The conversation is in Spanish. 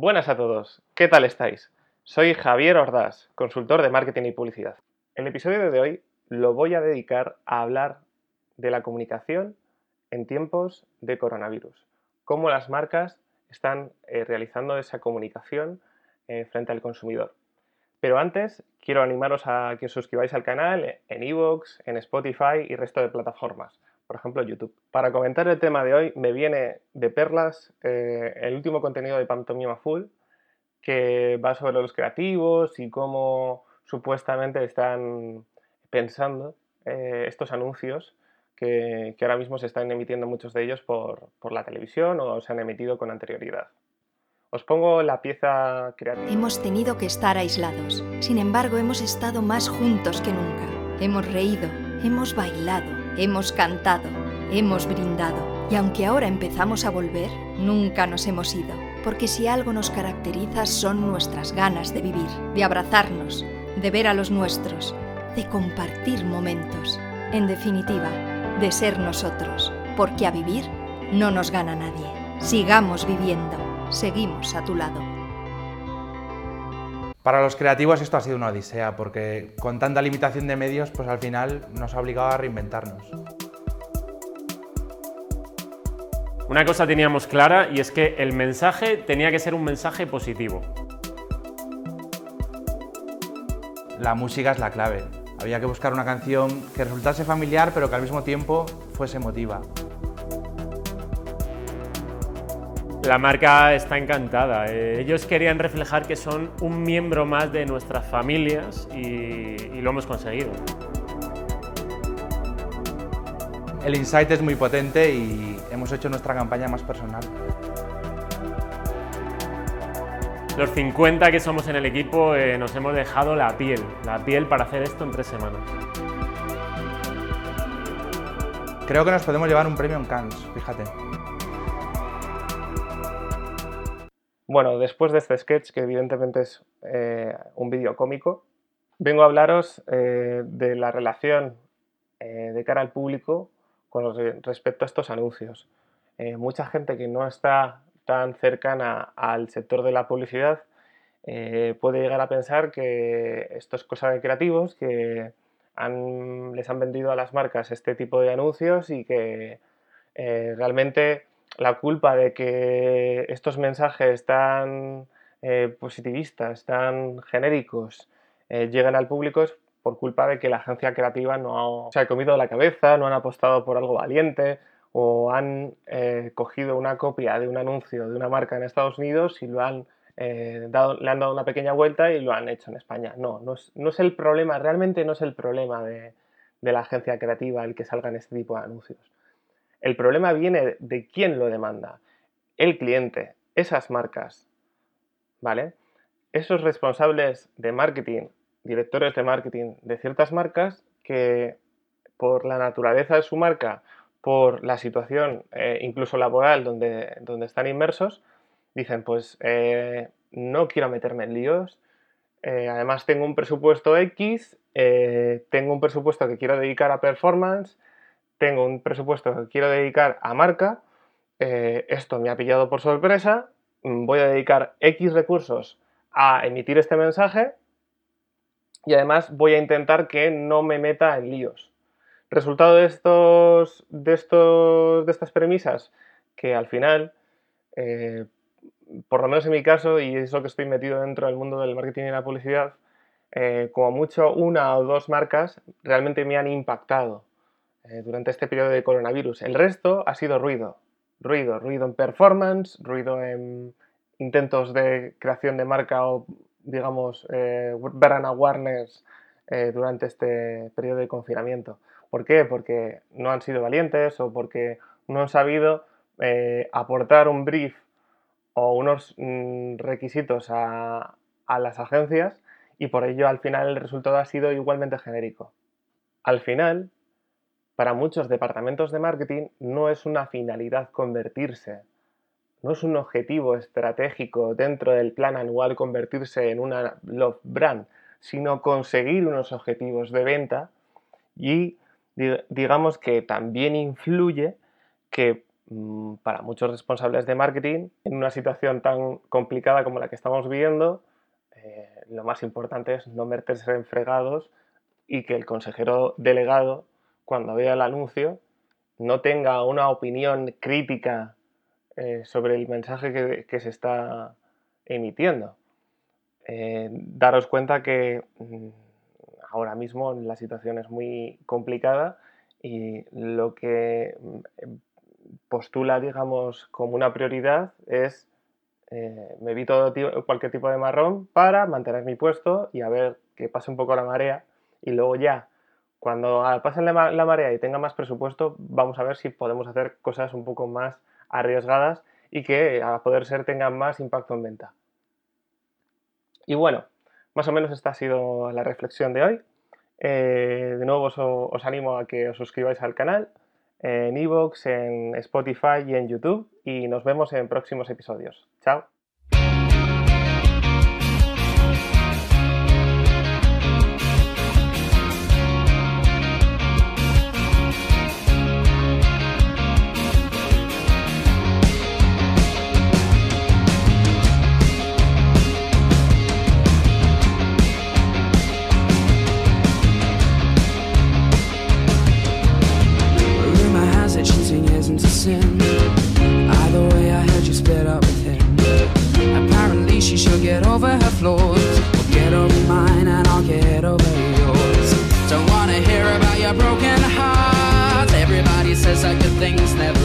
Buenas a todos, ¿qué tal estáis? Soy Javier Ordaz, consultor de marketing y publicidad. El episodio de hoy lo voy a dedicar a hablar de la comunicación en tiempos de coronavirus, cómo las marcas están eh, realizando esa comunicación eh, frente al consumidor. Pero antes quiero animaros a que os suscribáis al canal en iVoox, en Spotify y resto de plataformas, por ejemplo YouTube. Para comentar el tema de hoy me viene de perlas eh, el último contenido de Pantomima Full, que va sobre los creativos y cómo supuestamente están pensando eh, estos anuncios que, ahora mismo se están emitiendo muchos de ellos por, por la televisión o se han emitido con anterioridad. Os pongo la pieza creativa. Hemos tenido que estar aislados. Sin embargo, hemos estado más juntos que nunca. Hemos reído, hemos bailado, hemos cantado, hemos brindado. Y aunque ahora empezamos a volver, nunca nos hemos ido. Porque si algo nos caracteriza son nuestras ganas de vivir, de abrazarnos, de ver a los nuestros, de compartir momentos. En definitiva, de ser nosotros. Porque a vivir no nos gana nadie. Sigamos viviendo seguimos a tu lado. Para los creativos esto ha sido una odisea, porque con tanta limitación de medios, pues al final nos ha obligado a reinventarnos. Una cosa teníamos clara y es que el mensaje tenía que ser un mensaje positivo. La música es la clave. Había que buscar una canción que resultase familiar pero que al mismo tiempo fuese emotiva. La marca está encantada. Eh, ellos querían reflejar que son un miembro más de nuestras familias y, lo hemos conseguido. El insight es muy potente y hemos hecho nuestra campaña más personal. Los 50 que somos en el equipo eh, nos hemos dejado la piel, la piel para hacer esto en tres semanas. Creo que nos podemos llevar un premio en Cannes, fíjate. Bueno, después de este sketch, que evidentemente es eh, un vídeo cómico, vengo a hablaros eh, de la relación eh, de cara al público con respecto a estos anuncios. mucha gente que no está tan cercana al sector de la publicidad puede llegar a pensar que esto es cosa de creativos, que les han vendido a las marcas este tipo de anuncios y que realmente la culpa de que estos mensajes tan eh, positivistas, tan genéricos, eh, lleguen al público es por culpa de que la agencia creativa no se ha comido la cabeza, no han apostado por algo valiente o han eh, cogido una copia de un anuncio de una marca en Estados Unidos y lo han, dado, le han dado una pequeña vuelta y lo han hecho en España. No, no es, el problema, realmente no es el problema de, de la agencia creativa el que salgan este tipo de anuncios. El problema viene de quién lo demanda. El cliente, esas marcas, ¿vale? Esos responsables de marketing, directores de marketing de ciertas marcas que por la naturaleza de su marca, por la situación eh, incluso laboral donde, donde, están inmersos, dicen, pues eh, no quiero meterme en líos, eh, además tengo un presupuesto X, tengo un presupuesto que quiero dedicar a performance, tengo un presupuesto que quiero dedicar a marca, eh, esto me ha pillado por sorpresa, mm, voy a dedicar X recursos a emitir este mensaje y además voy a intentar que no me meta en líos. Resultado de, estos, de, estos, de estas premisas, que al final, eh, por lo menos en mi caso, y es lo que estoy metido dentro del mundo del marketing y la publicidad, eh, como mucho una o dos marcas realmente me han impactado. Eh, durante este periodo de coronavirus. El resto ha sido ruido, ruido, ruido en performance, ruido en intentos de creación de marca o, digamos, eh, brand awareness eh, durante este periodo de confinamiento. ¿Por qué? Porque no han sido valientes o porque no han sabido eh, aportar un brief o unos mm, requisitos a, a las agencias y por ello al final el resultado ha sido igualmente genérico. Al final, para muchos departamentos de marketing no es una finalidad convertirse, no es un objetivo estratégico dentro del plan anual convertirse en una love brand, sino conseguir unos objetivos de venta y digamos que también influye que mm, para muchos responsables de marketing, en una situación tan complicada como la que estamos viviendo, eh, lo más importante es no meterse en fregados y que el consejero delegado, cuando vea el anuncio, no tenga una opinión crítica eh, sobre el mensaje que, se está emitiendo. Eh, daros cuenta que mm, ahora mismo la situación es muy complicada y lo que mm, postula, digamos, como una prioridad es eh, me evito cualquier tipo de marrón para mantener mi puesto y a ver que pase un poco la marea y luego ya cuando pase la, marea y tenga más presupuesto vamos a ver si podemos hacer cosas un poco más arriesgadas y que a poder ser tengan más impacto en venta. Y bueno, más o menos esta ha sido la reflexión de hoy. Eh, de nuevo os, animo a que os suscribáis al canal en Evox, en Spotify y en YouTube y nos vemos en próximos episodios. Chao. Broken heart. Everybody says that good things never